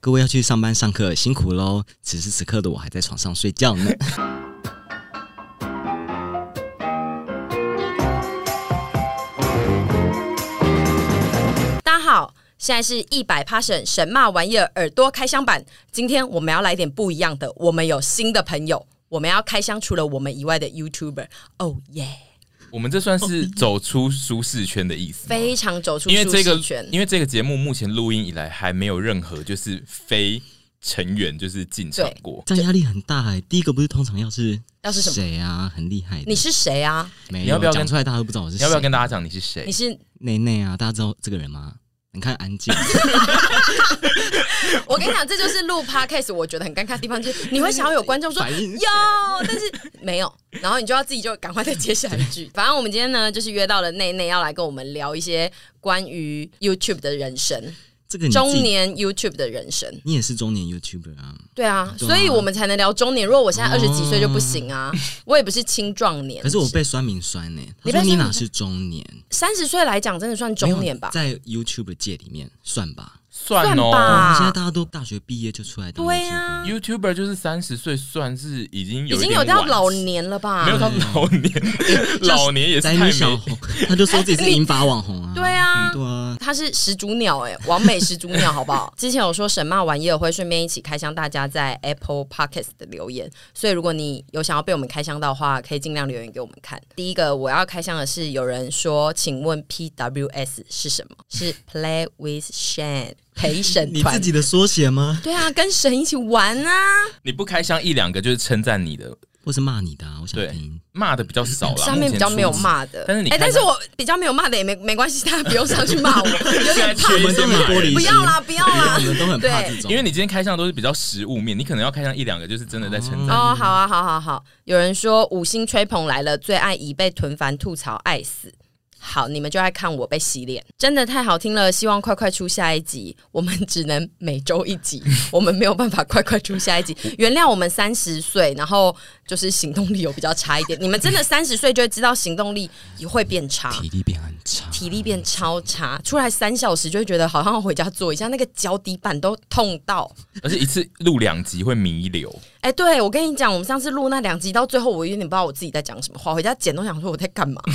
各位要去上班上课，辛苦喽！此时此刻的我还在床上睡觉呢。大家好，现在是一百 Passion 神骂玩意儿耳朵开箱版。今天我们要来点不一样的，我们有新的朋友，我们要开箱除了我们以外的 YouTuber。哦耶！我们这算是 走出舒适圈的意思，非常走出舒适圈。因为这个，因为这个节目目前录音以来还没有任何就是非成员就是进场过，这样压力很大哎。第一个不是通常要是要是谁啊？很厉害，你是谁啊？没有，你要不要讲出来？大家都不知道我是谁。你要不要跟大家讲你是谁？你是内内啊？大家知道这个人吗？你看安静。我跟你讲，这就是录 podcast 我觉得很尴尬的地方，就是你会想要有观众说有，但是没有，然后你就要自己就赶快再接下一句。反正我们今天呢，就是约到了内内要来跟我们聊一些关于 YouTube 的人生。这个中年 YouTube 的人生，你也是中年 YouTuber 啊？对啊，所以我们才能聊中年。如果我现在二十几岁就不行啊，我也不是青壮年。可是我被酸民酸呢，你说你哪是中年？三十岁来讲，真的算中年吧？在 YouTube 界里面算吧。算哦，吧现在大家都大学毕业就出来当 YouTuber。对啊，YouTuber 就是三十岁，算是已经有已经有到老年了吧？没有到老年，老年也是太小红，他就说自己是银发网红啊。对啊，对啊，他是始祖鸟哎，完美始祖鸟，好不好？之前有说神骂玩意儿会顺便一起开箱大家在 Apple Podcast 的留言，所以如果你有想要被我们开箱到的话，可以尽量留言给我们看。第一个我要开箱的是有人说，请问 PWS 是什么？是 Play with Shane。陪审团，你自己的缩写吗？对啊，跟神一起玩啊！你不开箱一两个就是称赞你的，或是骂你的啊？我想听骂的比较少了，上面比较没有骂的。但是你，哎，但是我比较没有骂的也没没关系，大家不用上去骂我，有点怕。我们都很玻璃心，不要啦，不要啦，我们都很怕这种。因为你今天开箱都是比较实物面，你可能要开箱一两个，就是真的在称赞。哦，好啊，好好好。有人说五星吹捧来了，最爱已被囤烦吐槽爱死。好，你们就爱看我被洗脸，真的太好听了。希望快快出下一集，我们只能每周一集，我们没有办法快快出下一集。原谅我们三十岁，然后就是行动力有比较差一点。你们真的三十 岁就会知道行动力也会变差，体力变很差，体力变超差。出来三小时就会觉得好像回家坐一下，那个脚底板都痛到。而且一次录两集会弥留。哎、欸，对，我跟你讲，我们上次录那两集到最后，我有点不知道我自己在讲什么话，回家剪都想说我在干嘛。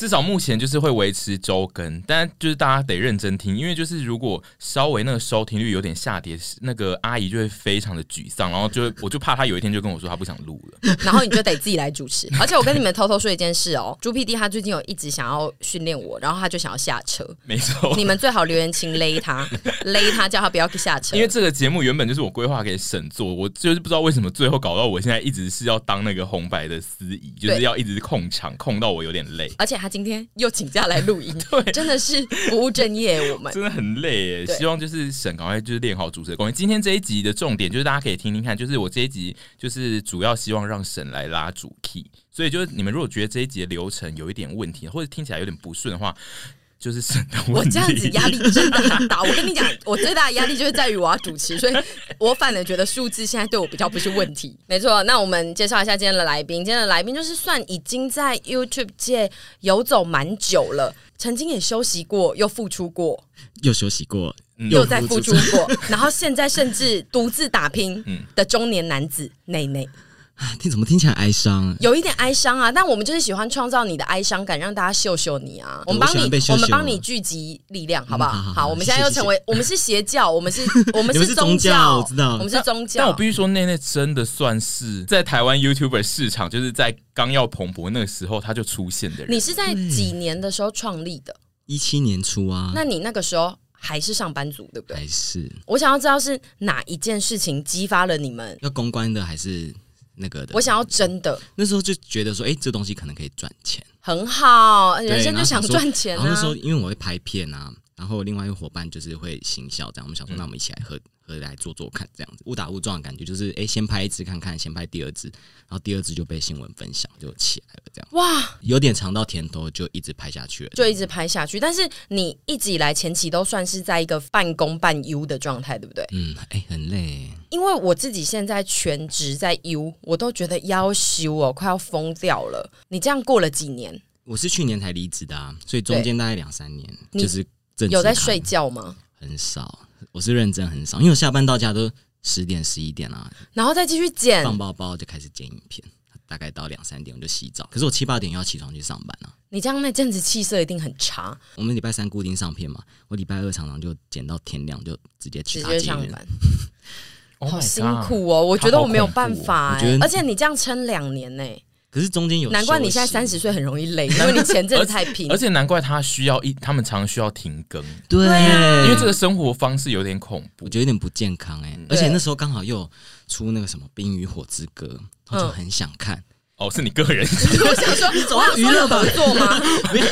至少目前就是会维持周更，但就是大家得认真听，因为就是如果稍微那个收听率有点下跌，那个阿姨就会非常的沮丧，然后就我就怕她有一天就跟我说她不想录了，然后你就得自己来主持。而且我跟你们偷偷说一件事哦，猪 PD 他最近有一直想要训练我，然后他就想要下车，没错，你们最好留言请勒他，勒他叫他不要下车，因为这个节目原本就是我规划给沈做，我就是不知道为什么最后搞到我现在一直是要当那个红白的司仪，就是要一直控场控到我有点累，而且他今天又请。假来录音，对，真的是不务正业。我们真的很累耶，希望就是沈赶快就是练好主持的功力。今天这一集的重点就是大家可以听听看，就是我这一集就是主要希望让沈来拉主 key，所以就是你们如果觉得这一集的流程有一点问题，或者听起来有点不顺的话。就是省的问题。我这样子压力真的很大。我跟你讲，我最大的压力就是在于我要主持，所以我反而觉得数字现在对我比较不是问题。没错，那我们介绍一下今天的来宾。今天的来宾就是算已经在 YouTube 界游走蛮久了，曾经也休息过，又复出过，又休息过，嗯、又在付出过，然后现在甚至独自打拼的中年男子内内。听怎么听起来哀伤？有一点哀伤啊，但我们就是喜欢创造你的哀伤感，让大家秀秀你啊。我们帮你，我们帮你聚集力量，好不好？好，我们现在又成为，我们是 邪教，我们是，我们是宗教，我知道，我们是宗教。但我必须说，内内真的算是在台湾 YouTuber 市场，就是在刚要蓬勃那个时候，他就出现的人。你是在几年的时候创立的？一七年初啊。那你那个时候还是上班族，对不对？还是。我想要知道是哪一件事情激发了你们？要公关的还是？那个的，我想要真的。那时候就觉得说，哎、欸，这东西可能可以赚钱，很好，人生就想赚钱、啊。然后那时候，因为我会拍片啊，然后另外一个伙伴就是会行销，这样我们想说，那我们一起来喝。来做做看，这样子误打误撞的感觉，就是哎、欸，先拍一支看看，先拍第二支，然后第二支就被新闻分享，就起来了，这样哇，有点尝到甜头，就一直拍下去了，就一直拍下去。但是你一直以来前期都算是在一个半工半优的状态，对不对？嗯，哎、欸，很累，因为我自己现在全职在 U，我都觉得要修哦，快要疯掉了。你这样过了几年？我是去年才离职的啊，所以中间大概两三年，就是有在睡觉吗？很少。我是认真很少，因为我下班到家都十点十一点啊，然后再继续剪，放包包就开始剪影片，大概到两三点我就洗澡。可是我七八点要起床去上班啊。你这样那阵子气色一定很差。我们礼拜三固定上片嘛，我礼拜二常常就剪到天亮，就直接去直接上班。Oh、好辛苦哦，我觉得我没有办法。而且你这样撑两年呢、欸。可是中间有，难怪你现在三十岁很容易累，因为你前阵子太拼。而且难怪他需要一，他们常常需要停更。对，啊、因为这个生活方式有点恐怖，我觉得有点不健康哎、欸。而且那时候刚好又出那个什么《冰与火之歌》，我就很想看。哦，是你个人。我想说，你总要娱乐吧做吗？没有，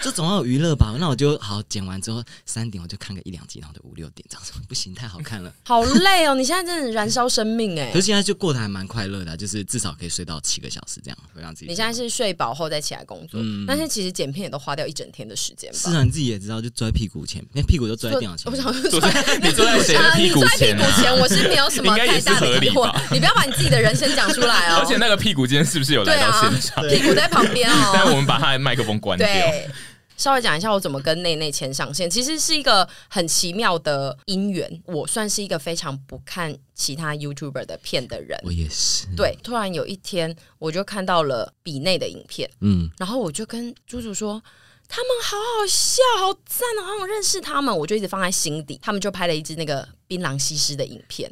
就总要有娱乐吧。那我就好剪完之后三点我就看个一两集，然后就五六点这样子，不行，太好看了。好累哦，你现在真的燃烧生命哎。可是现在就过得还蛮快乐的，就是至少可以睡到七个小时这样，会让自己。你现在是睡饱后再起来工作，嗯、但是其实剪片也都花掉一整天的时间吧？是啊，你自己也知道，就坐在屁股前，那屁股都坐在电脑前。我想 坐在你坐在谁的屁股前、啊？屁股前我是没有什么太大的疑惑。你不要把你自己的人生讲出来哦。而且那个屁股今天是不是有来到现场？屁股在旁边哦，但我们把他的麦克风关掉。对，稍微讲一下我怎么跟内内牵上线，其实是一个很奇妙的姻缘。我算是一个非常不看其他 YouTuber 的片的人，我也是。对，突然有一天我就看到了比内的影片，嗯，然后我就跟猪猪说，他们好好笑，好赞哦，好想认识他们，我就一直放在心底。他们就拍了一支那个槟榔西施的影片。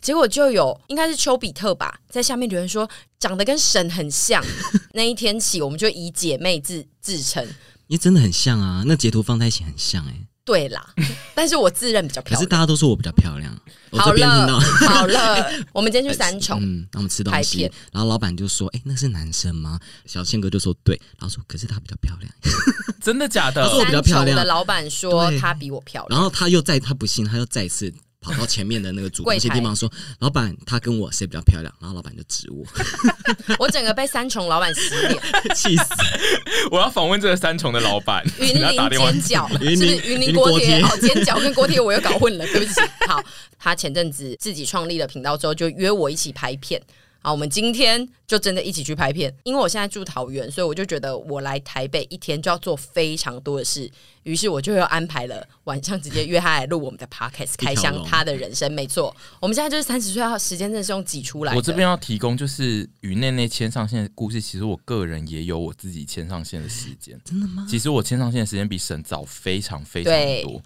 结果就有应该是丘比特吧，在下面留言说长得跟神很像。那一天起，我们就以姐妹自自称，因为真的很像啊，那截图放在一起很像哎、欸。对啦，但是我自认比较漂亮。可是大家都说我比较漂亮。好了，好了，我们今天去三重，嗯，那我们吃东西，然后老板就说：“哎、欸，那是男生吗？”小宪哥就说：“对。”然后说：“可是他比较漂亮。”真的假的？他说我比较漂亮。的老板说他比我漂亮，然后他又再他不信，他又再一次。跑到前面的那个主那些地方说：“老板，他跟我谁比较漂亮？”然后老板就指我，我整个被三重老板洗脸，气死！我要访问这个三重的老板，云林煎饺是不是云林锅贴？好，煎饺跟锅贴我又搞混了，对不起。好，他前阵子自己创立了频道之后，就约我一起拍片。好，我们今天就真的一起去拍片。因为我现在住桃园，所以我就觉得我来台北一天就要做非常多的事，于是我就又安排了晚上直接约他来录我们的 podcast，开箱他的人生。没错，我们现在就是三十岁，时间真的是用挤出来的。我这边要提供就是与内内牵上线的故事，其实我个人也有我自己牵上线的时间。真的吗？其实我牵上线的时间比沈早非常非常多。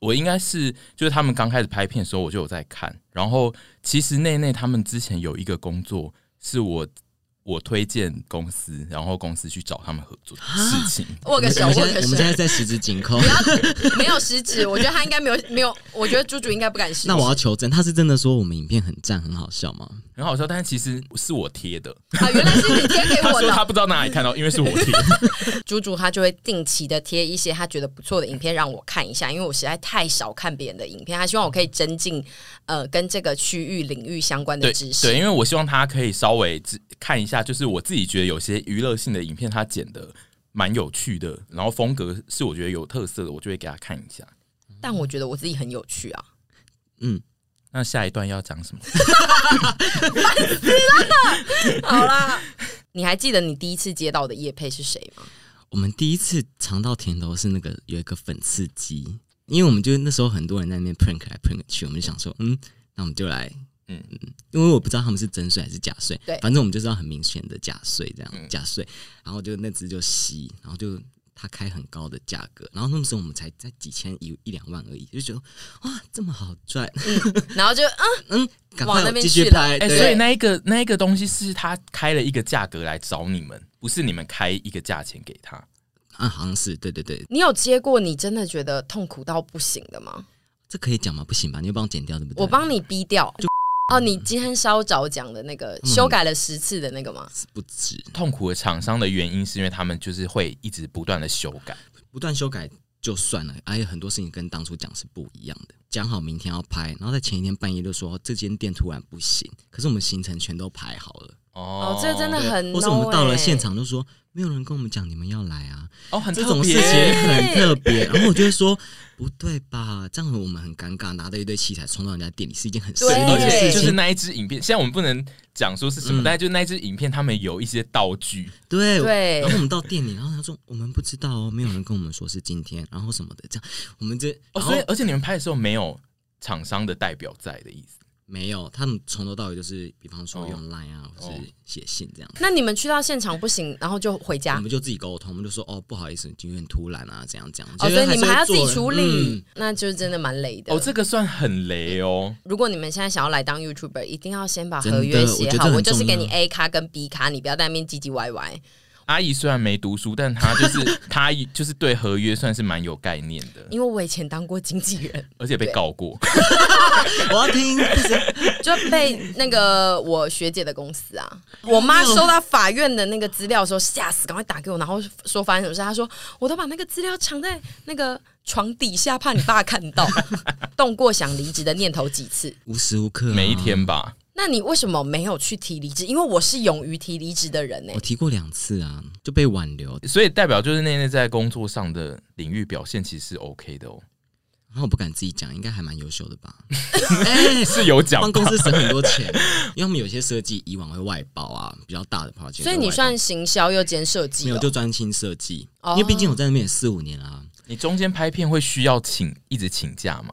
我应该是就是他们刚开始拍片的时候，我就有在看。然后其实内内他们之前有一个工作是我我推荐公司，然后公司去找他们合作的事情。握个手，握个手。我们现在在十指紧扣。没有十指，我觉得他应该没有没有。我觉得猪猪应该不敢试。那我要求证，他是真的说我们影片很赞很好笑吗？很好笑，但是其实是我贴的啊，原来是你贴给我的。他说他不知道哪里看到，因为是我贴的。猪猪他就会定期的贴一些他觉得不错的影片让我看一下，因为我实在太少看别人的影片，他希望我可以增进呃跟这个区域领域相关的知识。对，对，因为我希望他可以稍微看一下，就是我自己觉得有些娱乐性的影片，它剪的蛮有趣的，然后风格是我觉得有特色的，我就会给他看一下。但我觉得我自己很有趣啊，嗯。那下一段要讲什么？烦死了！好啦，你还记得你第一次接到的叶配是谁吗？我们第一次尝到甜头是那个有一个粉刺机，因为我们就那时候很多人在那边 prank 来 prank 去，我们就想说，嗯，那我们就来，嗯嗯，因为我不知道他们是真税还是假税，对，反正我们就知道很明显的假税这样，嗯、假税，然后就那只就吸，然后就。他开很高的价格，然后那时候我们才在几千一一两万而已，就觉得哇这么好赚，嗯，然后就 嗯嗯往那边继续拍，哎，所以那一个那一个东西是他开了一个价格来找你们，不是你们开一个价钱给他啊？好像是对对对。你有接过你真的觉得痛苦到不行的吗？这可以讲吗？不行吧？你就帮我剪掉对不对？我帮你逼掉。就哦，你今天稍早讲的那个修改了十次的那个吗？不止。痛苦的厂商的原因是因为他们就是会一直不断的修改，不断修改就算了，而且很多事情跟当初讲是不一样的。讲好明天要拍，然后在前一天半夜就说这间店突然不行，可是我们行程全都排好了。哦，这真的很，或是我们到了现场就说没有人跟我们讲你们要来啊。哦，很这种事情很特别。然后我就会说。不对吧？这样我们很尴尬，拿着一堆器材冲到人家店里是一件很神秘的事情。就是那一支影片，现在我们不能讲说是什么，嗯、但是就那一支影片，他们有一些道具。对对。然后我们到店里，然后他说我们不知道哦，没有人跟我们说是今天，然后什么的，这样我们这哦，所以而且你们拍的时候没有厂商的代表在的意思。没有，他们从头到尾就是，比方说用 Line 啊，或是写信这样。那你们去到现场不行，然后就回家？我们就自己沟通，我们就说哦，不好意思，今天突然啊，这样这样。哦，所以你们还要自己处理，嗯、那就是真的蛮累的。哦，这个算很累哦。如果你们现在想要来当 YouTuber，一定要先把合约写好。我，我就是给你 A 卡跟 B 卡，你不要在那边唧唧歪歪。阿姨虽然没读书，但她就是 她就是对合约算是蛮有概念的。因为我以前当过经纪人，而且被告过。我要听，就被那个我学姐的公司啊，我妈收到法院的那个资料的时候吓死，赶快打给我，然后说发生什么事。她说我都把那个资料藏在那个床底下，怕你爸看到。动过想离职的念头几次？无时无刻、啊，每一天吧。那你为什么没有去提离职？因为我是勇于提离职的人呢、欸。我提过两次啊，就被挽留，所以代表就是那内在工作上的领域表现其实是 OK 的哦。然后我不敢自己讲，应该还蛮优秀的吧？哎，是有奖，帮公司省很多钱。因为我们有些设计以往会外包啊，比较大的 project。所以你算行销又兼设计？没有，就专心设计。因为毕竟我在那边也四五年了、啊。你中间拍片会需要请一直请假吗？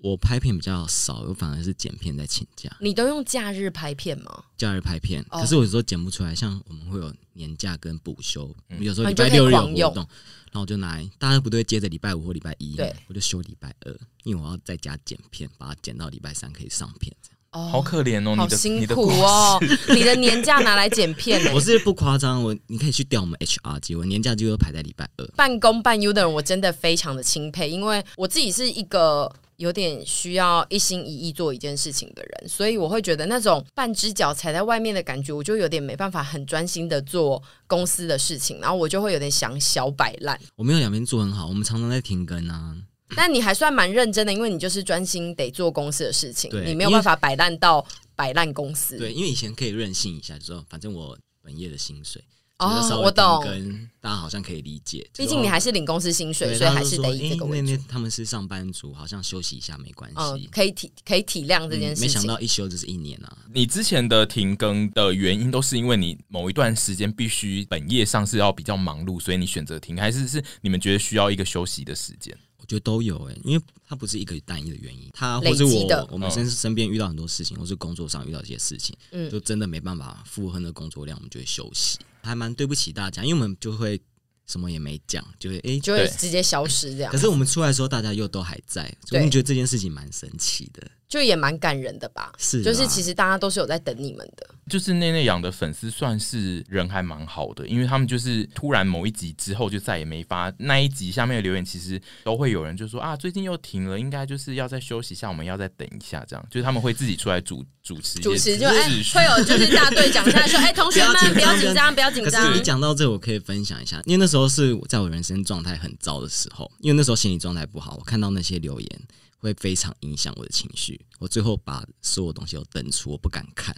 我拍片比较少，我反而是剪片在请假。你都用假日拍片吗？假日拍片，可是我有时候剪不出来。像我们会有年假跟补休，嗯、有时候礼拜六日有活动，然后我就拿大家不都会接着礼拜五或礼拜一，对，我就休礼拜二，因为我要在家剪片，把它剪到礼拜三可以上片。这样哦，好可怜哦，好辛苦哦，你的年假拿来剪片。我是不夸张，我你可以去调我们 HR 机，我年假就会排在礼拜二。半工半优的人，我真的非常的钦佩，因为我自己是一个。有点需要一心一意做一件事情的人，所以我会觉得那种半只脚踩在外面的感觉，我就有点没办法很专心的做公司的事情，然后我就会有点想小摆烂。我没有两边做很好，我们常常在停更啊。但你还算蛮认真的，因为你就是专心得做公司的事情，你没有办法摆烂到摆烂公司。对，因为以前可以任性一下，就说反正我本业的薪水。哦，我懂，跟大家好像可以理解。毕竟你还是领公司薪水，所以还是得以这个为主。那那他们是上班族，好像休息一下没关系，可以体可以体谅这件事情。没想到一休就是一年啊！你之前的停更的原因都是因为你某一段时间必须本业上是要比较忙碌，所以你选择停，还是是你们觉得需要一个休息的时间？我觉得都有诶，因为它不是一个单一的原因，它或者我我们身身边遇到很多事情，或是工作上遇到一些事情，嗯，就真的没办法负荷的工作量，我们就会休息。还蛮对不起大家，因为我们就会什么也没讲，就会哎，欸、就会直接消失这样。可是我们出来的时候，大家又都还在，所以我觉得这件事情蛮神奇的。就也蛮感人的吧，是，就是其实大家都是有在等你们的。就是内内养的粉丝算是人还蛮好的，因为他们就是突然某一集之后就再也没发那一集，下面的留言其实都会有人就说啊，最近又停了，应该就是要再休息一下，我们要再等一下，这样就是他们会自己出来主主持，主持就哎、欸、会有 就是大队长在说，哎、欸、同学们不要紧张，不要紧张。你讲到这，我可以分享一下，因为那时候是在我人生状态很糟的时候，因为那时候心理状态不好，我看到那些留言。会非常影响我的情绪，我最后把所有东西都登出，我不敢看。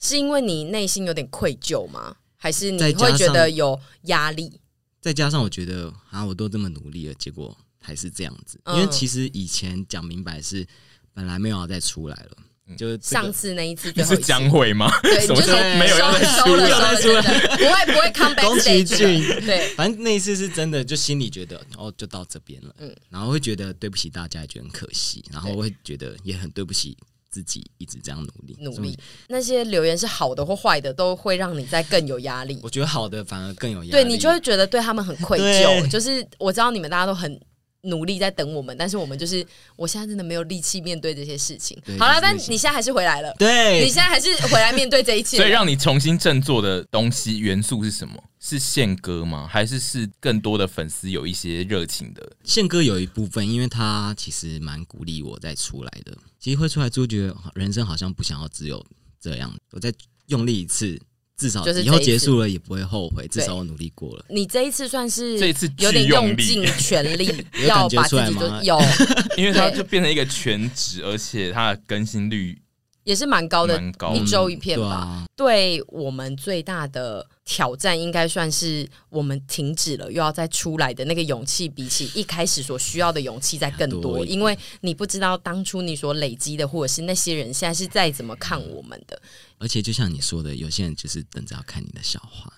是因为你内心有点愧疚吗？还是你会觉得有压力？再加上我觉得啊，我都这么努力了，结果还是这样子。因为其实以前讲明白是本来没有要再出来了。就是上次那一次，你是将会吗？对，就是没有要收了，收了，不会不会 come back。宫崎骏，对，反正那一次是真的，就心里觉得哦，就到这边了，嗯，然后会觉得对不起大家，也觉得很可惜，然后会觉得也很对不起自己，一直这样努力努力。那些留言是好的或坏的，都会让你在更有压力。我觉得好的反而更有压力，对，你就会觉得对他们很愧疚。就是我知道你们大家都很。努力在等我们，但是我们就是，我现在真的没有力气面对这些事情。好了，但你现在还是回来了，对，你现在还是回来面对这一切。所以让你重新振作的东西元素是什么？是宪哥吗？还是是更多的粉丝有一些热情的？宪哥有一部分，因为他其实蛮鼓励我再出来的。其实会出来之后，觉得人生好像不想要只有这样，我再用力一次。至少以后结束了也不会后悔，至少我努力过了。你这一次算是这一次有点用尽全力，要把自己都有，因为它就变成一个全职，而且它的更新率。也是蛮高的，高一周一片吧。嗯对，啊、对我们最大的挑战，应该算是我们停止了又要再出来的那个勇气，比起一开始所需要的勇气再更多。因为你不知道当初你所累积的，或者是那些人现在是再怎么看我们的。而且就像你说的，有些人就是等着要看你的笑话。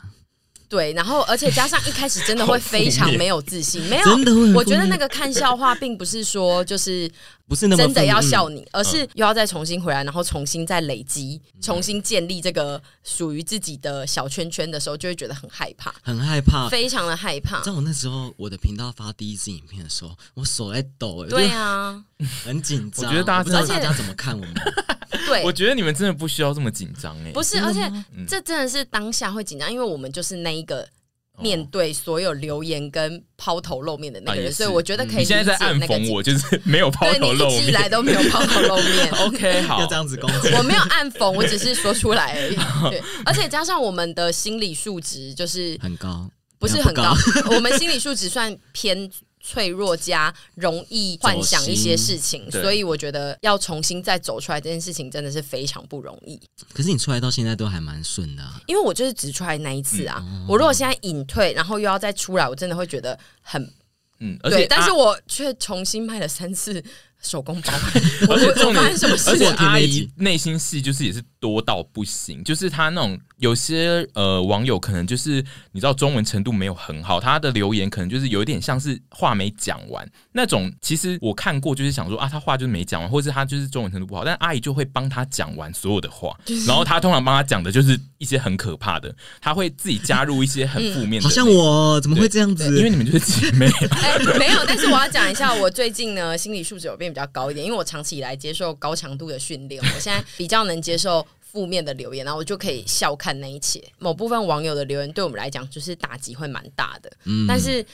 对，然后而且加上一开始真的会非常没有自信，没有，真的会我觉得那个看笑话并不是说就是不是那么真的要笑嗯你，而是又要再重新回来，然后重新再累积，重新建立这个属于自己的小圈圈的时候，就会觉得很害怕，很害怕。非常的害怕在。我那时候，我的频道发第一支影片的时候，我手在抖、欸，对啊，很紧张。我觉得大家不知道大家怎么看我们。对我，觉得你们真的不需要这么紧张哎，不是，而且吗这真的是当下会紧张，因为我们就是那一个面对所有留言跟抛头露面的那个人，啊所以我觉得可以你现在在暗讽我，就是没有抛对头露你一直以来。都没有抛头露面。OK，好。要，这样子攻击，我没有暗讽，我只是说出来而已。对，而且加上我们的心理素质就是很高，不是很高，我们心理素质算偏脆弱加容易幻想一些事情，所以我觉得要重新再走出来这件事情真的是非常不容易。可是你出来到现在都还蛮顺的、啊，因为我就是只出来那一次啊，嗯我如果现在隐退，然后又要再出来，我真的会觉得很嗯，而且对，但是啊。我却重新卖了三次手工包，而且重点什么事而且？阿姨内心戏就是也是多到不行，就是她那种有些呃网友可能就是你知道中文程度没有很好，她的留言可能就是有一点像是话没讲完那种。其实我看过，就是想说啊，她话就是没讲完，或者是他就是中文程度不好，但阿姨就会帮她讲完所有的话，然后她通常帮她讲的就是一些很可怕的，她会自己加入一些很负面的，好像我怎么会这样子？因为你们就是姐妹。哎、没有，但是我要讲一下，我最近呢心理素质有变比较高一点，因为我长期以来接受高强度的训练，我现在比较能接受负面的留言，然后我就可以笑看那一切。某部分网友的留言对我们来讲就是打击会蛮大的，嗯但是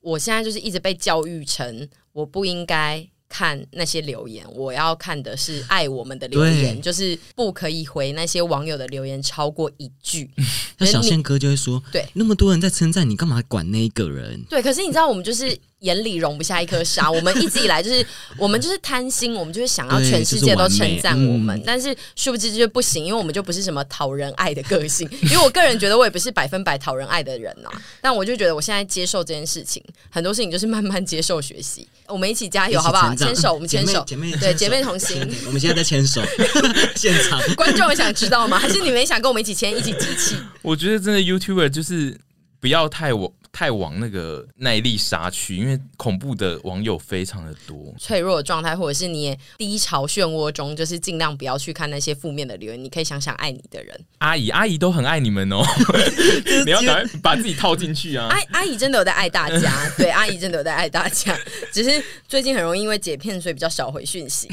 我现在就是一直被教育成我不应该。看那些留言，我要看的是爱我们的留言，就是不可以回那些网友的留言超过一句。那小宪哥就会说：“对，那么多人在称赞你，干嘛管那一个人？”对，可是你知道，我们就是眼里容不下一颗沙。我们一直以来就是，我们就是贪心，我们就是想要全世界都称赞我们。嗯、但是殊不知就不行，因为我们就不是什么讨人爱的个性。因为我个人觉得我也不是百分百讨人爱的人呐、啊。但我就觉得我现在接受这件事情，很多事情就是慢慢接受学习。我们一起加油，好不好？牵手，我们牵手，姐妹，对，姐妹同行。我们现在在牵手，现场观众也想知道吗？还是你们也想跟我们一起牵，一起集气？我觉得真的 YouTuber 就是不要太往太往那个耐力杀去，因为恐怖的网友非常的多。脆弱的状态，或者是你也低潮漩涡中，就是尽量不要去看那些负面的留言。你可以想想爱你的人，阿姨，阿姨都很爱你们哦。你要赶快把自己套进去啊！阿阿姨真的有在爱大家，对，阿姨真的有在爱大家，只是最近很容易因为解片，所以比较少回讯息。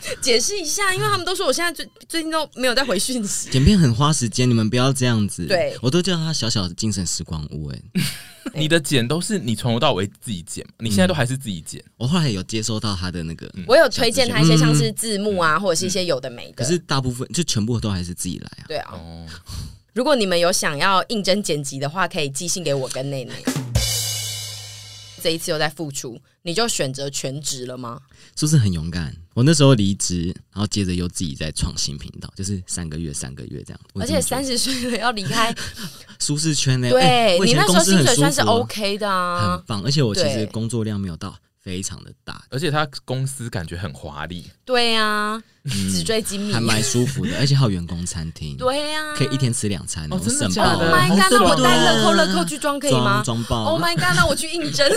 解释一下，因为他们都说我现在最最近都没有在回讯息，剪片很花时间，你们不要这样子。对我都叫他小小的精神时光屋。哎，你的剪都是你从头到尾自己剪，你现在都还是自己剪。我后来有接收到他的那个，我有推荐他一些像是字幕啊，或者是一些有的没的。可是大部分就全部都还是自己来啊。对啊，哦，如果你们有想要应征剪辑的话，可以寄信给我跟内内。这一次又在付出，你就选择全职了吗？是不是很勇敢？我那时候离职，然后接着又自己在创新频道，就是三个月、三个月这样。而且三十岁了要离开 舒适圈呢？对、欸、你那时候薪水算是哦 OK 的啊，很棒。而且我其实工作量没有到非常的大，而且他公司感觉很华丽。对啊，纸醉金迷，还蛮舒服的。而且还有员工餐厅，对呀、啊，可以一天吃两餐哦，真的省假的？Oh my god！那我带乐扣了乐扣去装可以吗？装爆！Oh my god！那我去应征。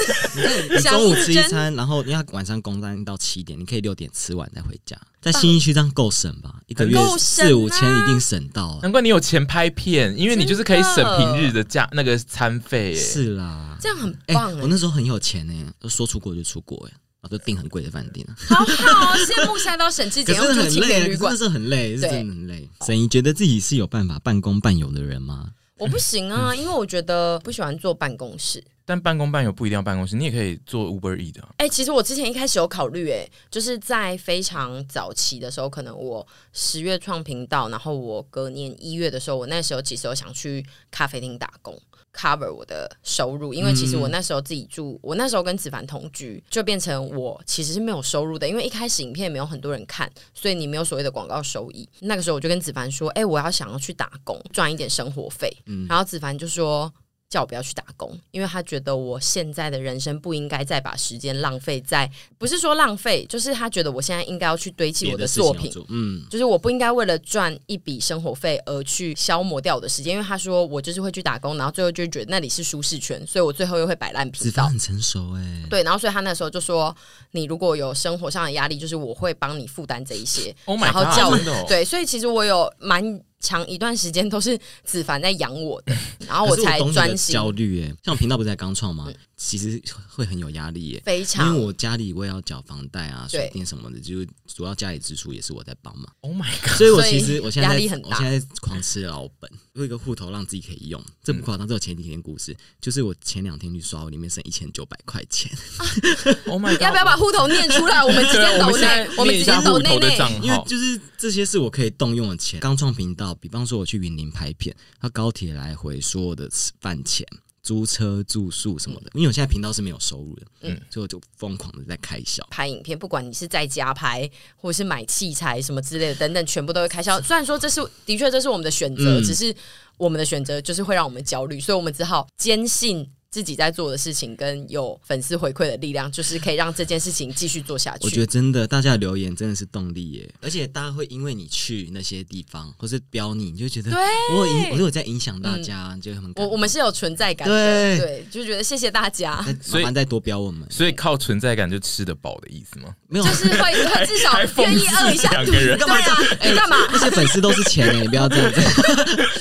你中午吃一餐，然后你要晚上工单到七点，你可以六点吃完再回家。在新一区这样够省吧？一个月四五千一定省到、啊。难怪你有钱拍片，因为你就是可以省平日的价那个餐费。是啦，这样很棒、欸。我那时候很有钱呢，都说出国就出国哎。我都订很贵的饭店了，好好羡慕下到省吃俭用住青年旅馆，真的是很累，是真的很累。沈怡觉得自己是有办法半工半游的人吗？我不行啊，因为我觉得不喜欢坐办公室。但半工半游不一定要办公室，你也可以做 Uber E 的。哎、欸，其实我之前一开始有考虑，哎，就是在非常早期的时候，可能我十月创频道，然后我隔年一月的时候，我那时候其实有想去咖啡厅打工。Cover 我的收入，因为其实我那时候自己住，我那时候跟子凡同居，就变成我其实是没有收入的，因为一开始影片也没有很多人看，所以你没有所谓的广告收益。那个时候我就跟子凡说：“哎、欸，我要想要去打工赚一点生活费。”然后子凡就说：“叫我不要去打工，因为他觉得我现在的人生不应该再把时间浪费在，不是说浪费，就是他觉得我现在应该要去堆砌我的作品，嗯，就是我不应该为了赚一笔生活费而去消磨掉我的时间，因为他说我就是会去打工，然后最后就觉得那里是舒适圈，所以我最后又会摆烂皮。子帆很成熟哎、欸，对，然后所以他那时候就说，你如果有生活上的压力，就是我会帮你负担这一些，oh、然后叫我、哦、对，所以其实我有蛮。长一段时间都是子凡在养我的，然后我才专心。焦虑耶，像我频道不是才刚创吗？其实会很有压力耶，非常。因为我家里我也要缴房贷啊、水电什么的，就是主要家里支出也是我在帮忙。Oh my god！所以我其实我现在压力很大，我现在狂吃老本，有一个户头让自己可以用。这不夸张，这有前几天故事，就是我前两天去刷，我里面剩一千九百块钱。Oh my god！要不要把户头念出来？我们直接抖内，我们直接抖内内。因为就是这些是我可以动用的钱。刚创频道，比方说我去云林拍片，他高铁来回所有的吃饭钱。租车住宿什么的，因为我现在频道是没有收入的，嗯，所以我就疯狂的在开销。拍影片，不管你是在家拍，或者是买器材什么之类的，等等，全部都会开销。虽然说这是的确这是我们的选择，嗯，只是我们的选择就是会让我们焦虑，所以我们只好坚信。自己在做的事情跟有粉丝回馈的力量，就是可以让这件事情继续做下去。我觉得真的，大家的留言真的是动力耶！而且大家会因为你去那些地方，或是标你，你就觉得对我有影，我有在影响大家，嗯、就很我我们是有存在感的，对，对，就觉得谢谢大家。所以再多标我们，所以靠存在感就吃得饱的意思吗？没有，就是会至少愿意饿一下肚子。干嘛？哎，干嘛？那些粉丝都是钱哎，你不要这样子。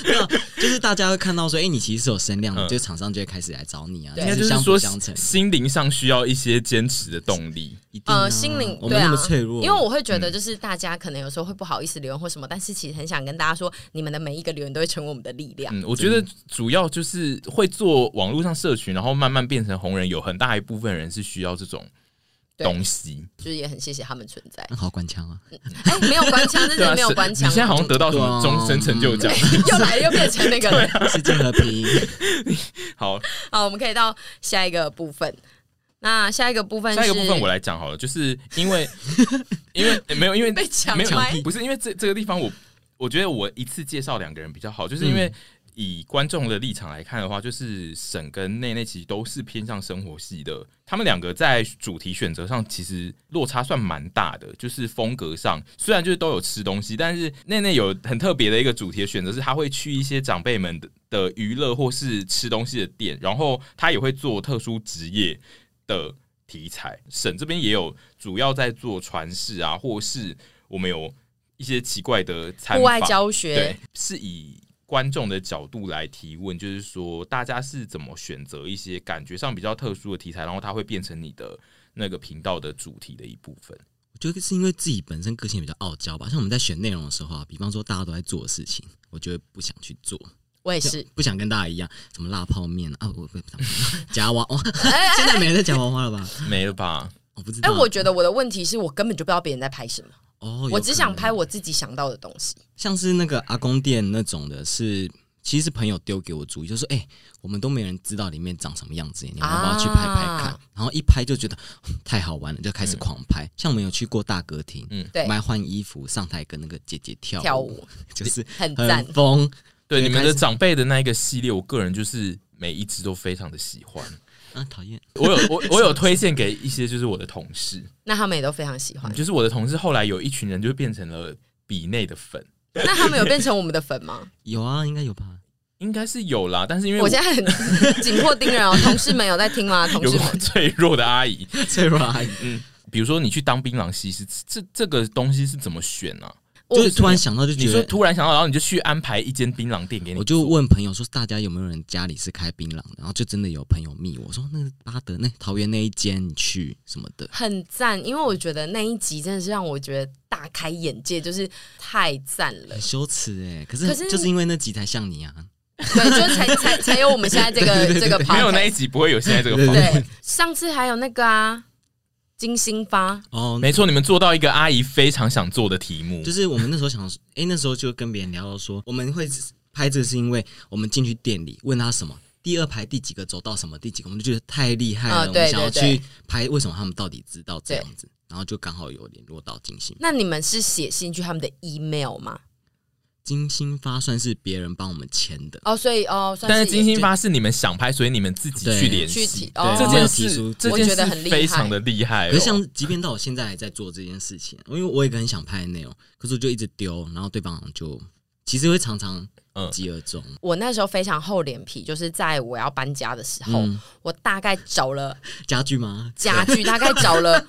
没有，就是大家会看到说，哎、欸，你其实是有声量的，嗯、就厂商就会开始来找你啊。应该就是说，心灵上需要一些坚持的动力。呃，心灵我们那么脆弱，因为我会觉得，就是大家可能有时候会不好意思留言或什么，但是其实很想跟大家说，你们的每一个留言都会成为我们的力量。嗯，我觉得主要就是会做网络上社群，然后慢慢变成红人，有很大一部分人是需要这种。东西就是也很谢谢他们存在。好官腔啊！哎、欸，没有官腔，真的没有官腔。你现在好像得到什么终身成就奖，又来了，又变成那个世界和平。好好，我们可以到下一个部分。那下一个部分，下一个部分我来讲好了，就是因为 因为、欸、没有因为被抢没有不是因为这这个地方我我觉得我一次介绍两个人比较好，就是因为。嗯以观众的立场来看的话，就是沈跟内内其实都是偏向生活系的。他们两个在主题选择上其实落差算蛮大的，就是风格上虽然就是都有吃东西，但是内内有很特别的一个主题的选择，是他会去一些长辈们的的娱乐或是吃东西的店，然后他也会做特殊职业的题材。沈这边也有主要在做传世啊，或是我们有一些奇怪的户外教学，对，是以。观众的角度来提问，就是说大家是怎么选择一些感觉上比较特殊的题材，然后它会变成你的那个频道的主题的一部分。我觉得是因为自己本身个性比较傲娇吧。像我们在选内容的时候啊，比方说大家都在做的事情，我就会不想去做。我也是不想跟大家一样，什么辣泡面啊，我不想 夹娃娃，现在没人在夹娃娃了吧？没了吧？我不知道。哎，我觉得我的问题是我根本就不知道别人在拍什么。哦，我只想拍我自己想到的东西，像是那个阿公店那种的是，是其实是朋友丢给我主意，就说：“哎、欸，我们都没人知道里面长什么样子，你要不要去拍拍看？”啊、然后一拍就觉得太好玩了，就开始狂拍。嗯、像我们有去过大歌厅，嗯，对，买换衣服上台跟那个姐姐跳跳舞，就是很赞。疯。对，你们的长辈的那一个系列，我个人就是每一只都非常的喜欢。啊，讨厌！我有我我有 推荐给一些就是我的同事，那他们也都非常喜欢。就是我的同事后来有一群人就变成了比内的粉，那他们有变成我们的粉吗？有啊，应该有吧，应该是有啦。但是因为我，我现在很 紧迫盯人哦，同事们有在听吗？同事们脆弱的阿姨，脆弱的阿姨，嗯，比如说你去当槟榔西施，这这个东西是怎么选呢、啊？就是突然想到，就觉得你说突然想到，然后你就去安排一间槟榔店给你。我就问朋友说，大家有没有人家里是开槟榔的？然后就真的有朋友密我说，那个巴德那桃园那一间你去什么的，很赞。因为我觉得那一集真的是让我觉得大开眼界，就是太赞了。很羞耻哎，可是就是因为那集才像你啊，对，就才才才有我们现在这个 对对对对这个。没有那一集不会有现在这个方式。对，上次还有那个啊。金星发哦，没错，你们做到一个阿姨非常想做的题目，就是我们那时候想，哎、欸，那时候就跟别人聊到说，我们会拍这个是因为我们进去店里问他什么，第二排第几个走到什么第几个，我们就觉得太厉害了，哦、对对对，我们想要去拍，为什么他们到底知道这样子，然后就刚好有联络到金星。那你们是写信去他们的 email 吗？金星发算是别人帮我们签的哦，所以哦，算是但是金星发是你们想拍，所以你们自己去联系哦，这件事，这件我觉得很厉害事非常的厉害哦。可是像即便到我现在还在做这件事情，因为我也很想拍的内容，可是我就一直丢，然后对方就其实会常常无疾而终。我那时候非常厚脸皮，就是在我要搬家的时候，嗯我大概找了 家具吗？家具，大概找了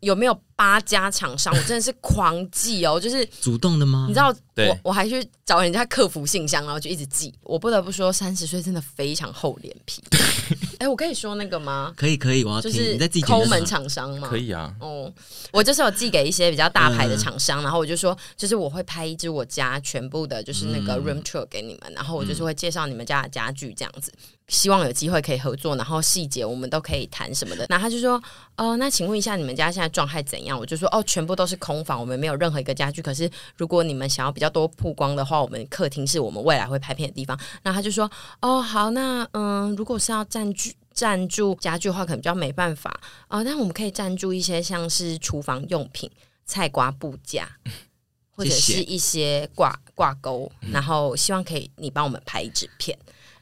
有没有八家厂商，我真的是狂寄哦，就是主动的吗？你知道，对我我还去找人家客服信箱，然后就一直寄。我不得不说，三十岁真的非常厚脸皮。哎、我可以说那个吗？可以可以，我要听。就是你在自己抠门厂商吗？可以啊，哦，我就是有寄给一些比较大牌的厂嗯商，然后我就说，就是我会拍一支我家全部的，就是那个嗯 room tour 给你们，然后我就是会介绍你们家的家具这样子，希望有机会可以合作，然后细节我们都可以谈什么的。那他就说，哦，那请问一下你们家现在状态怎样？我就说，哦，全部都是空房，我们没有任何一个家具。可是如果你们想要比较多曝光的话，我们客厅是我们未来会拍片的地方。那他就说，哦，好，那嗯，如果是要占据。赞助家具的话，可能比较没办法啊、呃。但我们可以赞助一些像是厨房用品、菜瓜布架，或者是一些挂挂钩。然后希望可以你帮我们拍一支片。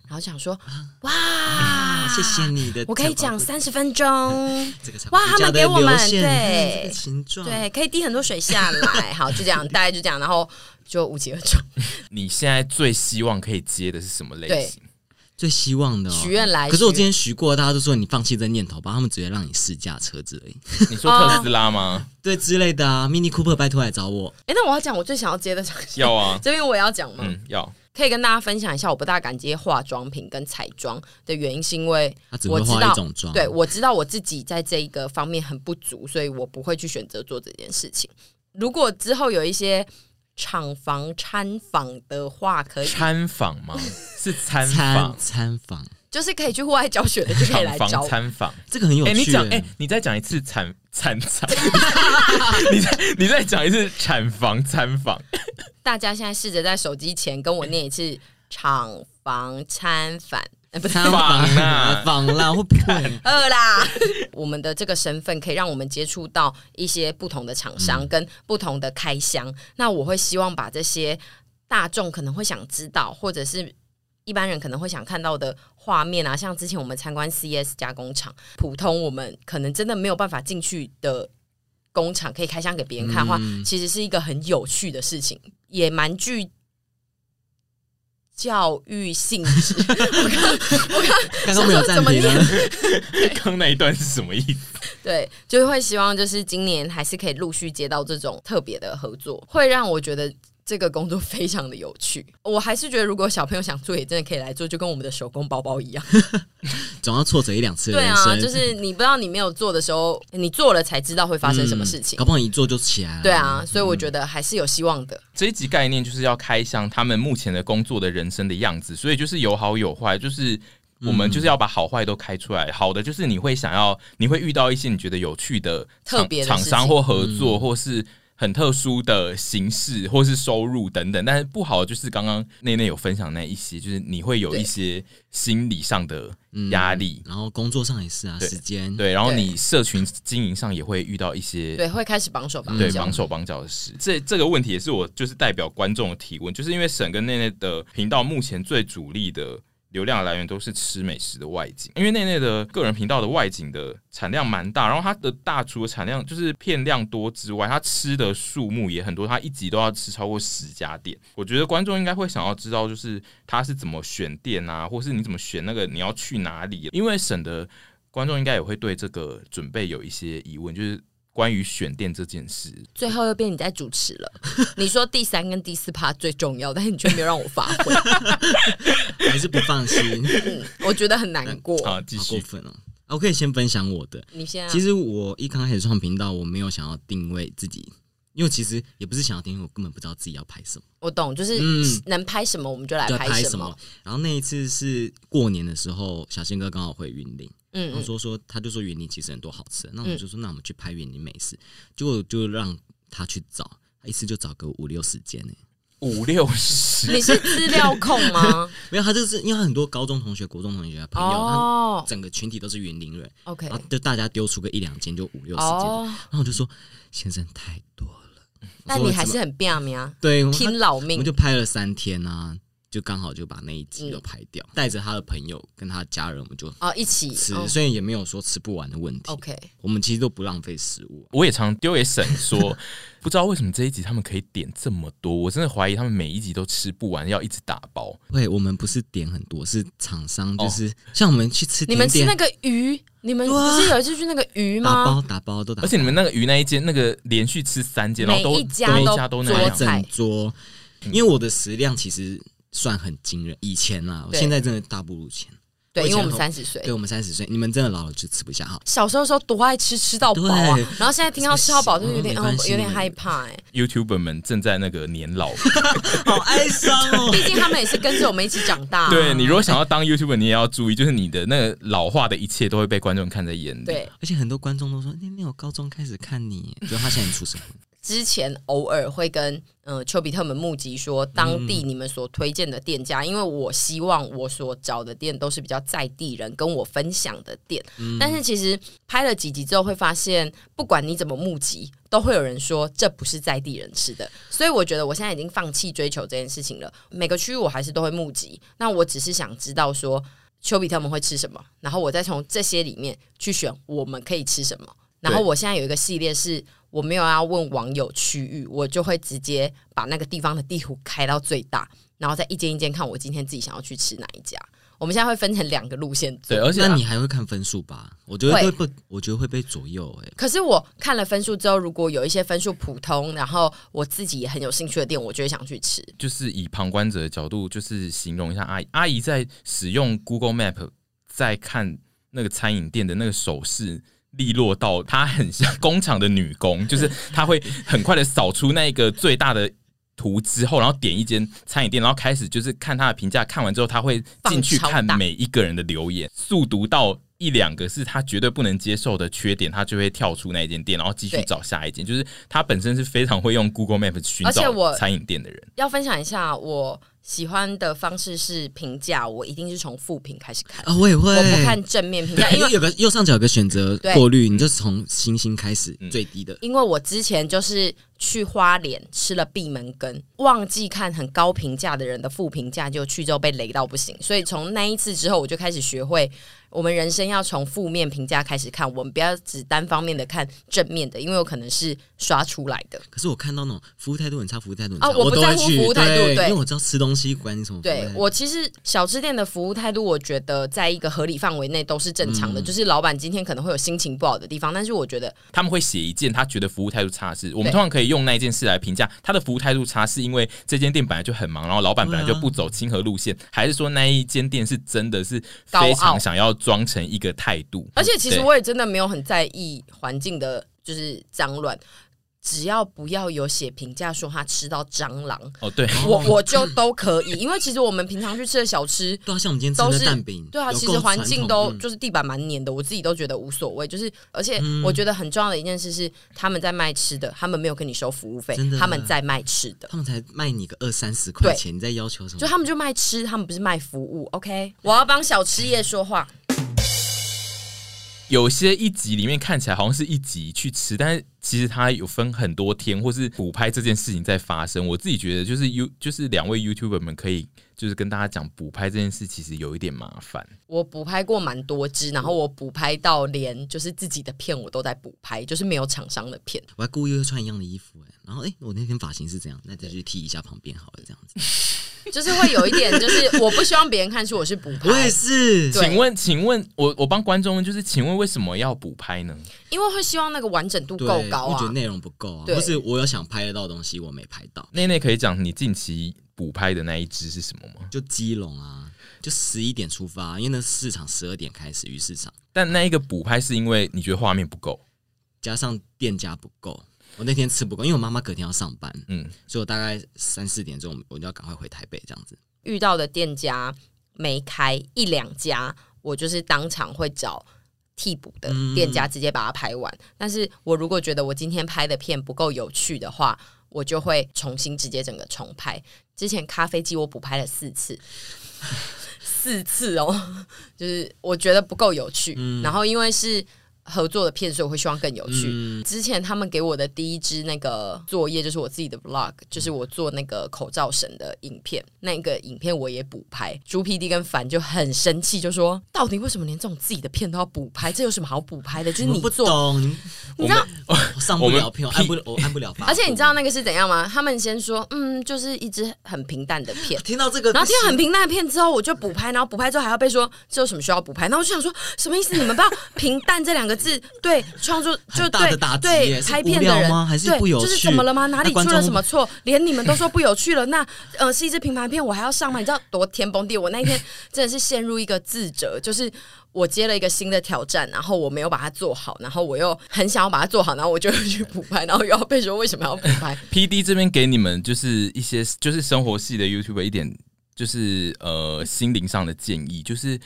然后想说，哇，啊、谢谢你的，我可以讲三十分钟。这个哇，他们给我们对、对，可以滴很多水下来。好，就这样，大概就这样，然后就无疾而终。你现在最希望可以接的是什么类型？最希望的许、哦、愿来，可是我之前许过，大家都说你放弃这念头吧，他们直接让你试驾车子而已。你说特斯拉吗？对之类的啊，Mini Cooper 拜托来找我。哎、欸，那我要讲我最想要接的要啊，这边我也要讲吗？嗯，要。可以跟大家分享一下，我不大敢接化妆品跟彩妆的原因，是因为他只会化一种妆。对，我知道我自己在这一个方面很不足，所以我不会去选择做这件事情。如果之后有一些厂房参访的话，可以参访吗？是参访参访。就是可以去户外教学的，就可以来找参访，这个很有趣。哎、欸，你讲，哎、欸，你再讲一次产产产，你再你再讲一次产房参访。大家现在试着在手机前跟我念一次厂房参访，不是访啦，访啦，会不会？饿啦！我们的这个身份可以让我们接触到一些不同的厂商跟不同的开箱。那我会希望把这些大众可能会想知道，或者是。一般人可能会想看到的画面啊，像之前我们参观 CS 加工厂，普通我们可能真的没有办法进去的工厂，可以开箱给别人看的话，其实是一个很有趣的事情，也蛮具教育性质。我刚我刚刚刚没有暂停呢，刚那一段是什么意思？对，就会希望就是今年还是可以陆续接到这种特别的合作，会让我觉得。这个工作非常的有趣，我还是觉得如果小朋友想做，也真的可以来做，就跟我们的手工包包一样，总要挫折一两次。对啊，就是你不知道你没有做的时候，你做了才知道会发生什么事情。嗯、搞不好一做就起来了。对啊，所以我觉得还是有希望的。嗯、这一集概念就是要开箱他们目前的工作的人生的样子，所以就是有好有坏，就是我们就是要把好坏都开出来。好的就是你会想要，你会遇到一些你觉得有趣的特别厂商或合作，嗯、或是。很特殊的形式，或是收入等等，但是不好的就是刚刚内内有分享那一些，就是你会有一些心理上的压力，嗯，然后工作上也是啊，时间对，然后你社群经营上也会遇到一些，对，会开始绑手绑脚，对，绑手绑脚的事。这这个问题也是我就是代表观众的提问，就是因为沈跟内内的频道目前最主力的。流量来源都是吃美食的外景，因为内内的个人频道的外景的产量蛮大，然后它的大厨的产量就是片量多之外，它吃的数目也很多，它一集都要吃超过十家店。我觉得观众应该会想要知道，就是他是怎么选店啊，或是你怎么选那个你要去哪里？因为省的观众应该也会对这个准备有一些疑问，就是。关于选店这件事，最后又变你在主持了。你说第三跟第四趴最重要，但是你却没有让我发挥，还是不放心？嗯，我觉得很难过。好，继续。过分哦！我可以先分享我的。你先啊。其实我一刚开始创频道，我没有想要定位自己，因为其实也不是想要定位，我根本不知道自己要拍什么。我懂，就是能拍什么我们就来拍什么。然后那一次是过年的时候，小新哥刚好回云林。嗯，然后说说，他就说园林其实很多好吃的，那我们就说，那我们去拍园林美食，结果就让他去找，他一次就找个五六十间呢，五六十。你是资料控吗？没有，他就是因为很多高中同学、国中同学朋友，他整个群体都是园林人，OK，然后就大家丢出个一两间，就五六十间，然后我就说，先生太多了，但你还是很拼命啊，对，拼老命，我们就拍了三天啊。就刚好就把那一集都排掉，带着他的朋友跟他家人，我们就哦一起吃，所以也没有说吃不完的问题。OK，我们其实都不浪费食物。我也常丢给沈说，不知道为什么这一集他们可以点这么多，我真的怀疑他们每一集都吃不完，要一直打包。对，我们不是点很多，是厂商就是像我们去吃，你们吃那个鱼，你们不是有一次去那个鱼吗？打包打包都打包，而且你们那个鱼那一间那个连续吃三间，然后都每一家都一家都那样整桌，因为我的食量其实。算很惊人，以前啦，我现在真的大不如前。对，因为我们三十岁，对我们三十岁，你们真的老了就吃不下哈。小时候时候多爱吃，吃到饱啊，然后现在听到吃到饱就有点有点害怕哎。YouTuber 们正在那个年老，好哀伤哦。毕竟他们也是跟着我们一起长大。对，你如果想要当 YouTuber，你也要注意，就是你的那个老化的一切都会被观众看在眼里。对，而且很多观众都说：“那那我高中开始看你，就他现在出生。”之前偶尔会跟呃丘比特们募集说当地你们所推荐的店家，嗯、因为我希望我所找的店都是比较在地人跟我分享的店。嗯、但是其实拍了几集之后会发现，不管你怎么募集，都会有人说这不是在地人吃的。所以我觉得我现在已经放弃追求这件事情了。每个区域我还是都会募集，那我只是想知道说丘比特们会吃什么，然后我再从这些里面去选我们可以吃什么。然后我现在有一个系列是。我没有要问网友区域，我就会直接把那个地方的地图开到最大，然后再一间一间看我今天自己想要去吃哪一家。我们现在会分成两个路线，对，而且那你还会看分数吧？我觉得会被，我觉得会被左右哎、欸。可是我看了分数之后，如果有一些分数普通，然后我自己也很有兴趣的店，我就会想去吃。就是以旁观者的角度，就是形容一下阿姨，阿姨在使用 Google Map 在看那个餐饮店的那个手势。利落到她很像工厂的女工，就是她会很快的扫出那个最大的图之后，然后点一间餐饮店，然后开始就是看她的评价，看完之后她会进去看每一个人的留言，速读到一两个是她绝对不能接受的缺点，她就会跳出那间店，然后继续找下一间。就是她本身是非常会用 Google Map 寻找餐饮店的人。要分享一下我。喜欢的方式是评价，我一定是从负评开始看啊，我也会，我不看正面评价，因为有个右上角有个选择过滤，你就从星星开始最低的。因为我之前就是去花莲吃了闭门羹，忘记看很高评价的人的负评价，就去之后被雷到不行，所以从那一次之后，我就开始学会。我们人生要从负面评价开始看，我们不要只单方面的看正面的，因为有可能是刷出来的。可是我看到那种服务态度很差，服务态度很差，啊，我不在乎服务态度，对，对，因为我知道吃东西管你什么。对，我其实小吃店的服务态度，我觉得在一个合理范围内都是正常的。嗯、就是老板今天可能会有心情不好的地方，但是我觉得他们会写一件他觉得服务态度差的事，我们通常可以用那一件事来评价他的服务态度差，是因为这间店本来就很忙，然后老板本来就不走亲和路线，啊、还是说那一间店是真的是非常想要装成一个。态度，而且其实我也真的没有很在意环境的，就是脏乱，只要不要有写评价说他吃到蟑螂哦，对我我就都可以，因为其实我们平常去吃的小吃，对啊，像我们今天吃的蛋饼，对啊，其实环境都就是地板蛮黏的，我自己都觉得无所谓。就是而且我觉得很重要的一件事是，他们在卖吃的，他们没有跟你收服务费，他们在卖吃的，他们才卖你个二三十块钱，你在要求什么？就他们就卖吃，他们不是卖服务。OK，我要帮小吃业说话。有些一集里面看起来好像是一集去吃，但是其实它有分很多天，或是补拍这件事情在发生。我自己觉得，就是 You 就是两位 YouTuber 们可以就是跟大家讲补拍这件事，其实有一点麻烦。我补拍过蛮多支，然后我补拍到连就是自己的片我都在补拍，就是没有厂商的片。我还故意会穿一样的衣服哎，然后哎、欸，我那天发型是这样，那再去剃一下旁边好了，这样子。就是会有一点，就是我不希望别人看出我是补拍。我也是。请问，请问我我帮观众问，就是请问为什么要补拍呢？因为会希望那个完整度够高啊。我觉得内容不够啊，不是我有想拍得到的东西，我没拍到。内内可以讲你近期补拍的那一支是什么吗？就基隆啊，就十一点出发，因为那市场十二点开始鱼市场。但那一个补拍是因为你觉得画面不够，加上店家不够。我那天吃不够，因为我妈妈隔天要上班，嗯，所以我大概三四点钟我就要赶快回台北，这样子。遇到的店家没开一两家，我就是当场会找替补的店家直接把它拍完。嗯、但是我如果觉得我今天拍的片不够有趣的话，我就会重新直接整个重拍。之前咖啡机我补拍了四次，四次哦，就是我觉得不够有趣。嗯、然后因为是。合作的片，所以我会希望更有趣。嗯之前他们给我的第一支那个作业就是我自己的 vlog，就是我做那个口罩神的影片，那个影片我也补拍。朱 PD 跟凡就很生气，就说到底为什么连这种自己的片都要补拍？这有什么好补拍的？就是你不，懂，你你知道。我上不了片，我按不了，我按不了发。而且你知道那个是怎样吗？他们先说，嗯，就是一支很平淡的片。听到这个，然后听到很平淡的片之后，我就补拍，然后补拍之后还要被说这有什么需要补拍？然后我就想说，什么意思？你们不要“平淡”这两个字对创作就对对拍片的人吗还是对不有趣就是怎么了吗？哪里出了什么错？连你们都说不有趣了，那呃是一支平凡片，我还要上吗？你知道多天崩地裂？我那一天 真的是陷入一个自责，就是我接了一个新的挑战，然后我没有把它做好，然后我又很想要把它做好，然后我就去补拍，然后又要被说为什么要补拍？PD 这边给你们就是一些就是生活系的 YouTuber 一点就是呃心灵上的建议，就是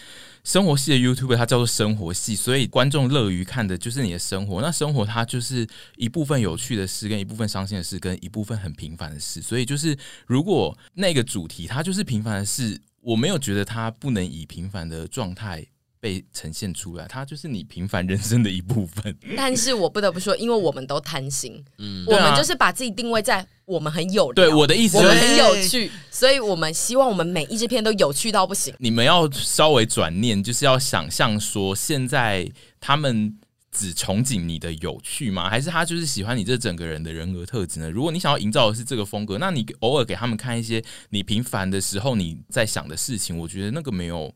生活系的 YouTube，它叫做生活系，所以观众乐于看的就是你的生活。那生活它就是一部分有趣的事，跟一部分伤心的事，跟一部分很平凡的事。所以就是如果那个主题它就是平凡的事，我没有觉得它不能以平凡的状态。被呈现出来，它就是你平凡人生的一部分。但是我不得不说，因为我们都贪心，嗯我们就是把自己定位在我们很有对我的意思我们很有趣，所以我们希望我们每一支片都有趣到不行。你们要稍微转念，就是要想象说，现在他们只憧憬你的有趣吗？还是他就是喜欢你这整个人的人格特质呢？如果你想要营造的是这个风格，那你偶尔给他们看一些你平凡的时候你在想的事情，我觉得那个没有。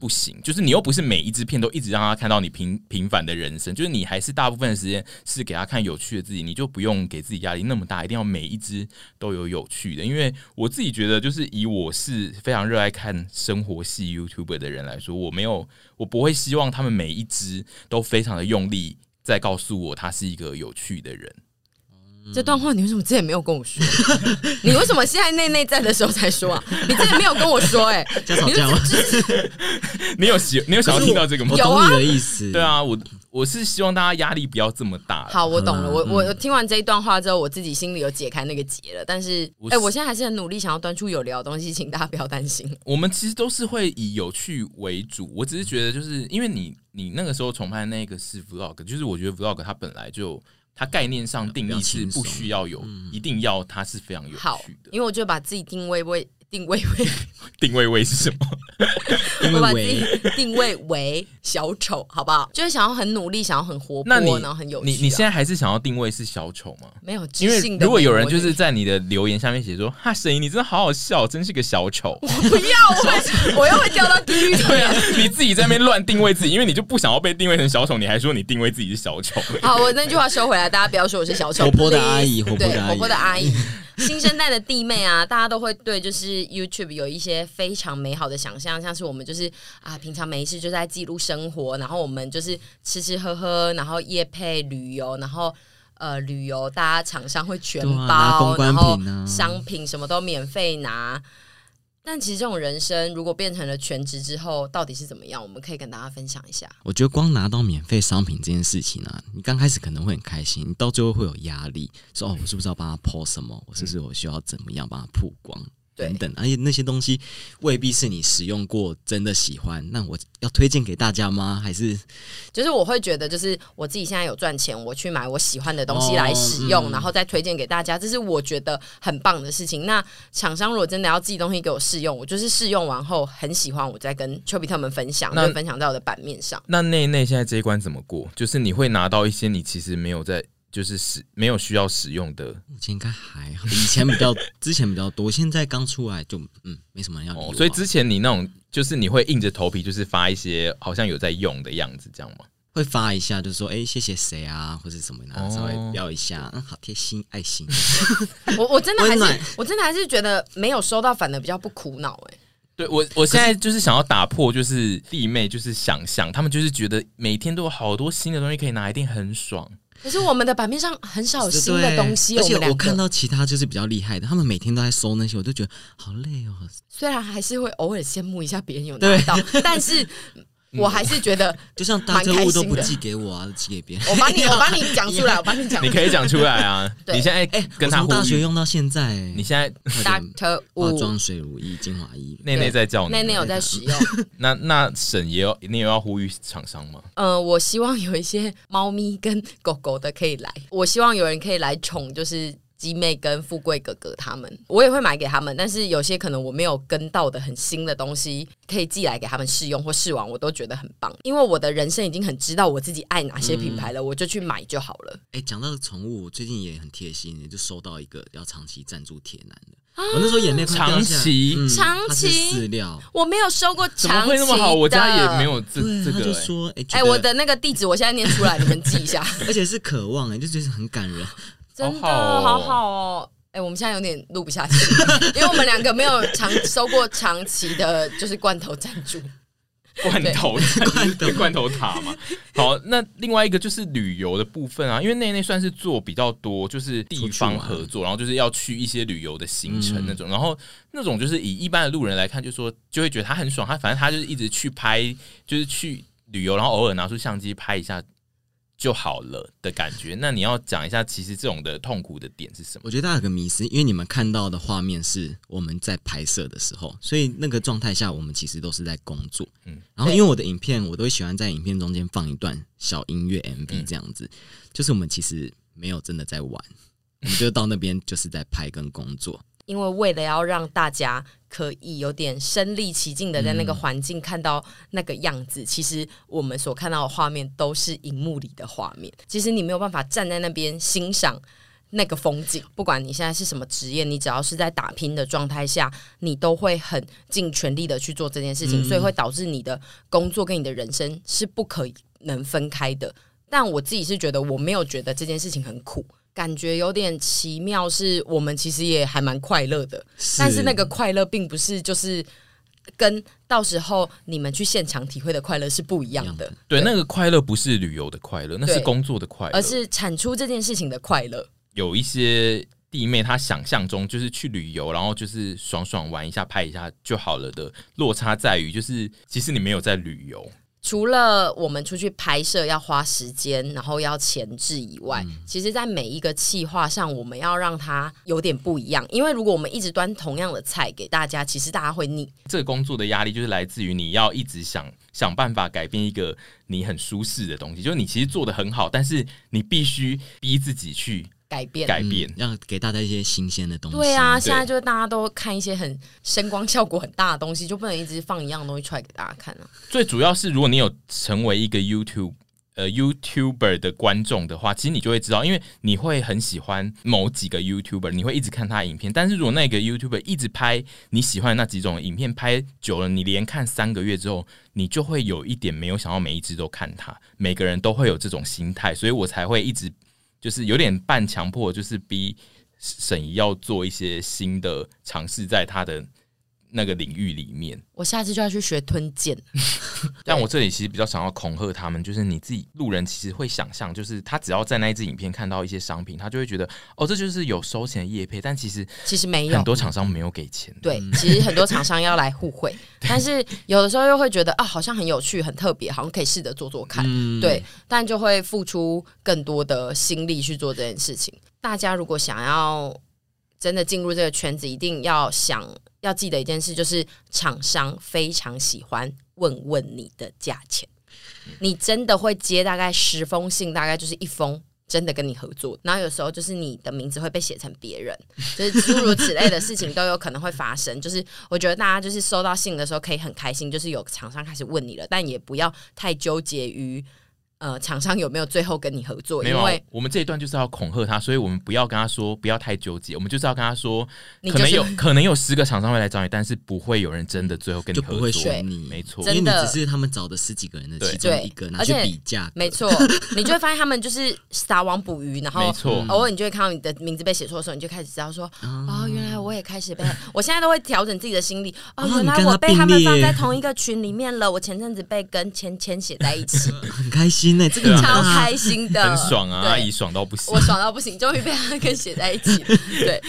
不行，就是你又不是每一支片都一直让他看到你平平凡的人生，就是你还是大部分的时间是给他看有趣的自己，你就不用给自己压力那么大，一定要每一支都有有趣的。因为我自己觉得，就是以我是非常热爱看生活系 YouTuber 的人来说，我没有，我不会希望他们每一支都非常的用力在告诉我他是一个有趣的人。这段话你为什么之前没有跟我说？你为什么现在内内在的时候才说啊？你之前没有跟我说哎、欸，家吵架吗？你有喜，你有想要听到这个吗我？懂你的意思。对啊，我我是希望大家压力不要这么大。好，我懂了。嗯我我听完这一段话之后，我自己心里有解开那个结了。但是，哎、我现在还是很努力，想要端出有聊的东西，请大家不要担心。我们其实都是会以有趣为主。我只是觉得，就是因为你你那个时候重拍那个是 vlog，就是我觉得 vlog 它本来就它概念上定义是不需要有，一定要它是非常有好趣的。因为我就把自己定位为定位为，定位位是什么？因我把自为己定位为小丑，好不好？就是想要很努力，想要很活那你泼，然后很有趣啊、你你现在还是想要定位是小丑吗？没有因为如果有人就是在你的留言下面写说：“哈，沈怡你真的好好笑，真是个小丑。”我不要，我会我又会掉到地狱里对啊。，你自己在那边乱定位自己，因为你就不想要被定位成小丑，你还说你定位自己是小丑。好，我那句话收回来，大家不要说我是小丑。活泼的阿姨活泼的阿姨，新生代的弟妹啊，大家都会对就是 YouTube 有一些非常美好的想象，像是我们就是啊，平常没事就在记录生活，然后我们就是吃吃喝喝，然后夜配旅游，然后。呃，旅游大家厂商会全包，然后商品什么都免费拿。但其实这种人生，如果变成了全职之后，到底是怎么样？我们可以跟大家分享一下。我觉得光拿到免费商品这件事情啊，你刚开始可能会很开心，你到最后会有压力，说哦，我是不是要帮他 po 什么？我是不是我需要怎么样帮他曝光？对等等，而且那些东西未必是你使用过真的喜欢，那我要推荐给大家吗？还是就是我会觉得，就是我自己现在有赚钱，我去买我喜欢的东西来使用，哦嗯然后再推荐给大家，这是我觉得很棒的事情。那厂商如果真的要寄东西给我试用，我就是试用完后很喜欢，我再跟丘比特们分享，那就分享在我的版面上。那内内现在这一关怎么过？就是你会拿到一些你其实没有在，就是使没有需要使用的目前应该还好，以前比较，之前比较多，现在刚出来就嗯，没什么人要理我、哦，所以之前你那种就是你会硬着头皮就是发一些好像有在用的样子，这样吗？会发一下，就是说哎、谢谢谁啊，或者什么，然后稍微哦标一下，嗯，好贴心，爱心。我我真的还是我真的还是觉得没有收到，反而比较不苦恼哎、对我，我现在就是想要打破，就是弟妹就是想象，他们就是觉得每天都有好多新的东西可以拿，一定很爽。可是我们的版面上很少有新的东西，而且我看到其他就是比较厉害的，他们每天都在搜那些，我都觉得好累哦。虽然还是会偶尔羡慕一下别人有拿到，但是我还是觉得就像大特务都不寄给我啊，寄给别人。我帮你，我帮你讲出来，我帮你讲。你可以讲出来啊！对你现在哎，跟他从大学用到现在，你现在大特务化妆水、乳液、精华液，内内在叫你，内内有在使用。那那沈也有，你也要呼吁厂商吗？呃，我希望有一些猫咪跟狗狗的可以来，我希望有人可以来宠，就是。鸡妹跟富贵哥哥他们，我也会买给他们，但是有些可能我没有跟到的很新的东西，可以寄来给他们试用或试玩，我都觉得很棒。因为我的人生已经很知道我自己爱哪些品牌了，嗯、我就去买就好了。哎、欸，讲到宠物，我最近也很贴心，就收到一个要长期赞助铁男的。啊、我那时候眼泪长期、嗯、长期饲料，我没有收过长期，怎么会那么好？我家也没有这对这个、欸。就说哎，我的那个地址我现在念出来，你们记一下。而且是渴望哎，就觉得很感人，真的好好哦。好好哦哎、欸，我们现在有点录不下去，因为我们两个没有长收过长期的，就是罐头赞助。罐头罐头罐头塔嘛。好，那另外一个就是旅游的部分啊，因为内内算是做比较多，就是地方合作，然后就是要去一些旅游的行程那种，嗯、然后那种就是以一般的路人来看，就说就会觉得他很爽，他反正他就是一直去拍，就是去旅游，然后偶尔拿出相机拍一下。就好了的感觉。那你要讲一下，其实这种的痛苦的点是什么？我觉得大家有个迷思，因为你们看到的画面是我们在拍摄的时候，所以那个状态下，我们其实都是在工作。嗯，然后因为我的影片，我都会喜欢在影片中间放一段小音乐 MV 这样子，嗯、就是我们其实没有真的在玩，我们就到那边就是在拍跟工作。因为为了要让大家可以有点身临其境的在那个环境看到那个样子，嗯、其实我们所看到的画面都是荧幕里的画面。其实你没有办法站在那边欣赏那个风景。不管你现在是什么职业，你只要是在打拼的状态下，你都会很尽全力的去做这件事情，嗯、所以会导致你的工作跟你的人生是不可能分开的。但我自己是觉得，我没有觉得这件事情很苦。感觉有点奇妙，是我们其实也还蛮快乐的，是但是那个快乐并不是就是跟到时候你们去现场体会的快乐是不一样的。对，对那个快乐不是旅游的快乐，那是工作的快乐，而是产出这件事情的快乐。有一些弟妹她想象中就是去旅游，然后就是爽爽玩一下、拍一下就好了的落差在于，就是其实你没有在旅游。除了我们出去拍摄要花时间，然后要前置以外，嗯、其实，在每一个企划上，我们要让它有点不一样。因为如果我们一直端同样的菜给大家，其实大家会腻。这个工作的压力就是来自于你要一直想想办法改变一个你很舒适的东西，就是你其实做的很好，但是你必须逼自己去。改变，改变，要给大家一些新鲜的东西。对啊，现在就是大家都看一些很声光效果很大的东西，就不能一直放一样东西出来给大家看啊。最主要是，如果你有成为一个 YouTube 呃 YouTuber 的观众的话，其实你就会知道，因为你会很喜欢某几个 YouTuber，你会一直看他的影片。但是如果那个 YouTuber 一直拍你喜欢的那几种影片，拍久了，你连看三个月之后，你就会有一点没有想要每一只都看他。每个人都会有这种心态，所以我才会一直。就是有点半强迫，就是逼沈怡要做一些新的尝试，在他的那个领域里面。我下次就要去学吞剑。但我这里其实比较想要恐吓他们，就是你自己路人其实会想象，就是他只要在那一支影片看到一些商品，他就会觉得哦，这就是有收钱的业配。但其实其实没有，很多厂商没有给钱。对，其实很多厂商要来互惠，但是有的时候又会觉得啊，好像很有趣、很特别，好像可以试着做做看。嗯、对，但就会付出更多的心力去做这件事情。大家如果想要真的进入这个圈子，一定要想。要记得一件事，就是厂商非常喜欢问问你的价钱。你真的会接大概十封信，大概就是一封真的跟你合作。然后有时候就是你的名字会被写成别人，就是诸如此类的事情都有可能会发生。就是我觉得大家就是收到信的时候可以很开心，就是有厂商开始问你了，但也不要太纠结于。呃，厂商有没有最后跟你合作？没有，因为我们这一段就是要恐吓他，所以我们不要跟他说，不要太纠结。我们就是要跟他说，可能有可能有十个厂商会来找你，但是不会有人真的最后跟你合作。就不会选你，没错，因为你只是他们找的十几个人的其中一个，拿去比价。没错，你就会发现他们就是撒网捕鱼，然后没错，偶尔你就会看到你的名字被写错的时候，你就开始知道说，哦，原来我也开始被。我现在都会调整自己的心理，哦，原来我被他们放在同一个群里面了。我前阵子被跟芊芊写在一起，很开心呢，这个超。开心的，很爽啊！阿姨爽到不行，我爽到不行，终于被他跟写在一起。对，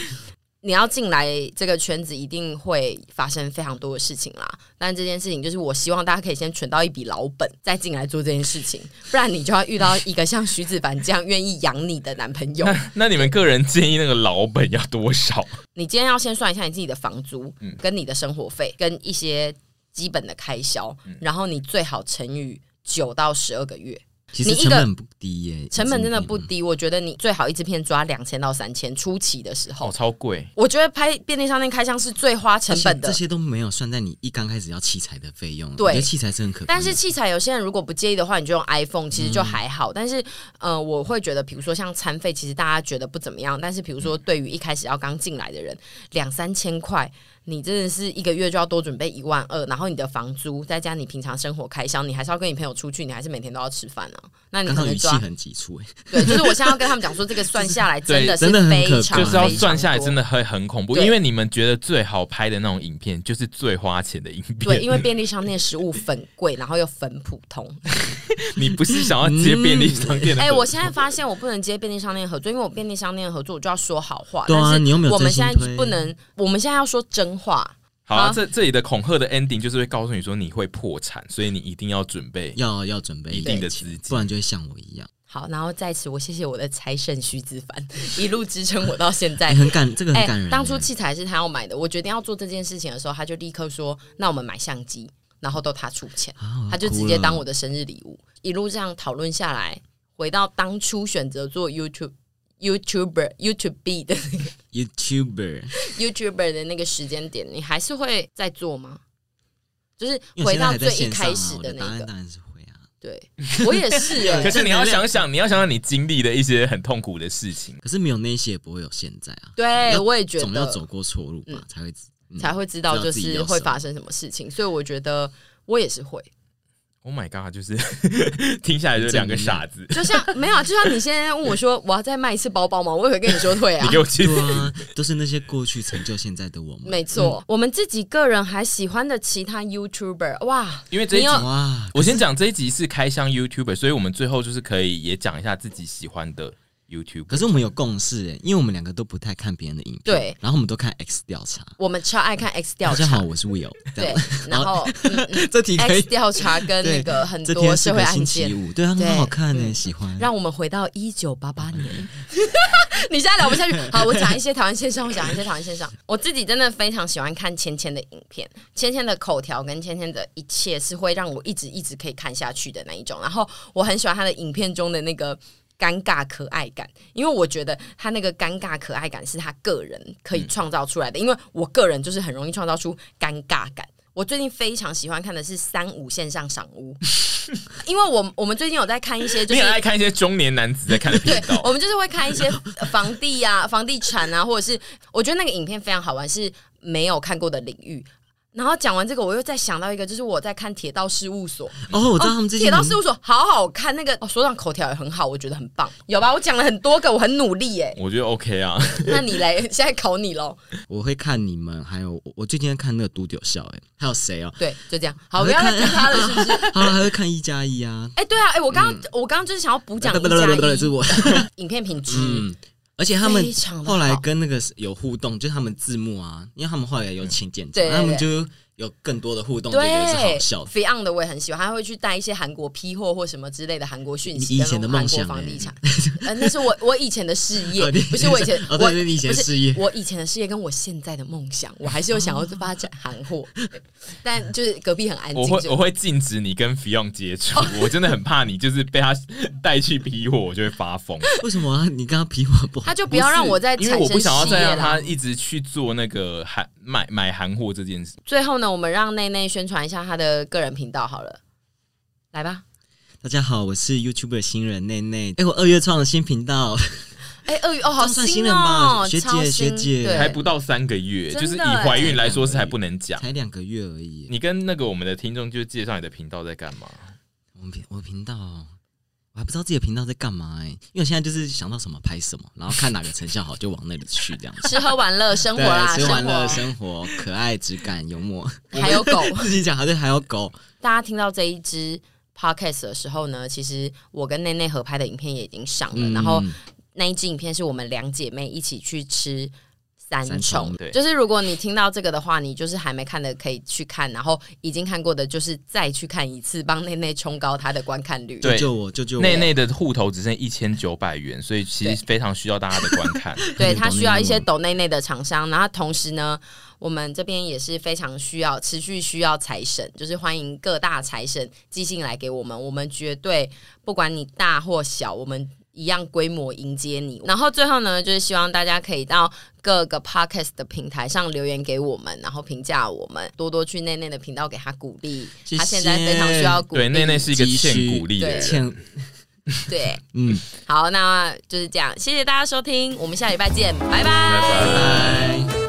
你要进来这个圈子，一定会发生非常多的事情啦。但这件事情就是，我希望大家可以先存到一笔老本，再进来做这件事情，不然你就要遇到一个像徐子凡这样愿意养你的男朋友。那，那你们个人建议那个老本要多少？你今天要先算一下你自己的房租，跟你的生活费，跟一些基本的开销，然后你最好乘以九到十二个月。其实成本不低耶，成本真的不低。我觉得你最好一支片抓两千到三千，初期的时候哦，超贵。我觉得拍便利商店开箱是最花成本的，这些都没有算在你一刚开始要器材的费用。对，我觉得器材是很可。但是器材有些人如果不介意的话，你就用 iPhone，其实就还好。嗯、但是，呃，我会觉得，比如说像餐费，其实大家觉得不怎么样。但是，比如说对于一开始要刚进来的人，两三千块。你真的是一个月就要多准备一万二，然后你的房租再加你平常生活开销，你还是要跟你朋友出去，你还是每天都要吃饭呢、啊。那你可能抓语气很急促哎，对，就是我现在要跟他们讲说，这个算下来真的是 非常，就是要算下来真的会很恐怖，因为你们觉得最好拍的那种影片就是最花钱的影片。对，因为便利商店食物很贵，然后又很普通。你不是想要接便利商店的？哎、嗯欸，我现在发现我不能接便利商店合作，因为我便利商店合作我就要说好话。对啊，你有没有？我们现在不能，我们现在要说真话。好、啊，这这里的恐吓的 ending 就是会告诉你说你会破产，所以你一定要准备，要要准备一定的资金，不然就会像我一样。好，然后在此我谢谢我的财神徐子凡 一路支撑我到现在，很感这个很感人、欸。当初器材是他要买的，我决定要做这件事情的时候，他就立刻说：“那我们买相机，然后都他出钱，啊、他就直接当我的生日礼物。”一路这样讨论下来，回到当初选择做 YouTube。YouTuber、YouTube 的那个 YouTuber、YouTuber 的那个时间点，你还是会再做吗？就是回到最一开始的那个，当然是会啊。对，我也是 啊。可是你要想想，你要想想你经历的一些很痛苦的事情。可是没有那些，也不会有现在啊。对，我也觉得，总要走过错路吧，嗯、才会、嗯、才会知道就是会发生什么事情。所以我觉得我也是会。Oh my god！就是 听下来就是两个傻子，就像没有啊，就像你现在问我说 我要再卖一次包包吗？我也会跟你说退啊。你给我去啊！都是那些过去成就现在的我们。没错，嗯、我们自己个人还喜欢的其他 YouTuber 哇，因为这一集哇，我先讲这一集是开箱 YouTuber，所以我们最后就是可以也讲一下自己喜欢的。YouTube，可是我们有共识诶，因为我们两个都不太看别人的影片，对，然后我们都看 X 调查，我们超爱看 X 调查。大家好，我是 Will，对，然后 这题 X 调查跟 那个很多社会案件，对，很好看呢，喜欢。让我们回到一九八八年，你现在聊不下去。好，我讲一些台湾线上，我讲一些台湾线上。我自己真的非常喜欢看芊芊的影片，芊芊的口条跟芊芊的一切是会让我一直一直可以看下去的那一种。然后我很喜欢他的影片中的那个。尴尬可爱感，因为我觉得他那个尴尬可爱感是他个人可以创造出来的。因为我个人就是很容易创造出尴尬感。我最近非常喜欢看的是三五线上赏屋，因为我我们最近有在看一些，就是爱看一些中年男子在看的频道。对，我们就是会看一些房地啊、房地产啊，或者是我觉得那个影片非常好玩，是没有看过的领域。然后讲完这个，我又再想到一个，就是我在看《铁道事务所》哦，我知道他们这些、哦、铁道事务所好好看，那个哦，所长口条也很好，我觉得很棒，有吧？我讲了很多个，我很努力耶。我觉得 OK 啊。那你来，现在考你喽。我会看你们，还有我最近在看那个《独角笑》，哎，还有谁哦？对，就这样。好，不要再听他了，是不是？好了，还会看一加一啊。哎，对啊，哎，我刚刚、嗯、我刚刚就是想要补讲一加一，是我影片品质。嗯而且他们后来跟那个有互动，就是他们字幕啊，因为他们后来有请剪辑，他们就有更多的互动，对，是好笑的。Fion 的我也很喜欢，他会去带一些韩国批货或什么之类的韩国讯息。以前的梦想，房地产，呃，那是我我以前的事业，不是我以前，我以前事业，我以前的事业跟我现在的梦想，我还是有想要发展韩货，但就是隔壁很安静。我会我会禁止你跟 Fion 接触，我真的很怕你就是被他带去批货，我就会发疯。为什么啊？你跟他批货不好？他就不要让我再因为我不想要再让他一直去做那个韩买买韩货这件事。最后呢，我们让内内宣传一下他的个人频道好了，来吧。大家好，我是 YouTube 的新人内内。哎，我二月创了新频道。哎，二月哦，好算新人吧？学姐学姐，还不到三个月，就是以怀孕来说是还不能讲，才两个月而已。你跟那个我们的听众就介绍你的频道在干嘛？我们频我频道。我还不知道自己的频道在干嘛哎、欸，因为我现在就是想到什么拍什么，然后看哪个成效好就往那里去，这样子。吃喝玩乐生活啦，吃玩乐生活，可爱质感幽默，还有狗。自己讲好像还有狗。大家听到这一支 podcast 的时候呢，其实我跟内内合拍的影片也已经上了，嗯、然后那一支影片是我们两姐妹一起去吃三重，三重对就是如果你听到这个的话，你就是还没看的可以去看，然后已经看过的，就是再去看一次，帮内内冲高他的观看率。对救救我，救救我！内内的户头只剩一千九百元，所以其实非常需要大家的观看。对他需要一些抖内内的厂商，然后同时呢，我们这边也是非常需要持续需要财神，就是欢迎各大财神寄信来给我们，我们绝对不管你大或小，我们。一样规模迎接你，然后最后呢，就是希望大家可以到各个 podcast 的平台上留言给我们，然后评价我们，多多去内内的频道给他鼓励，他现在非常需要鼓励。对，内内是一个欠鼓励的人，欠对，嗯，好，那就是这样，谢谢大家收听，我们下礼拜见，拜拜。拜拜。拜拜。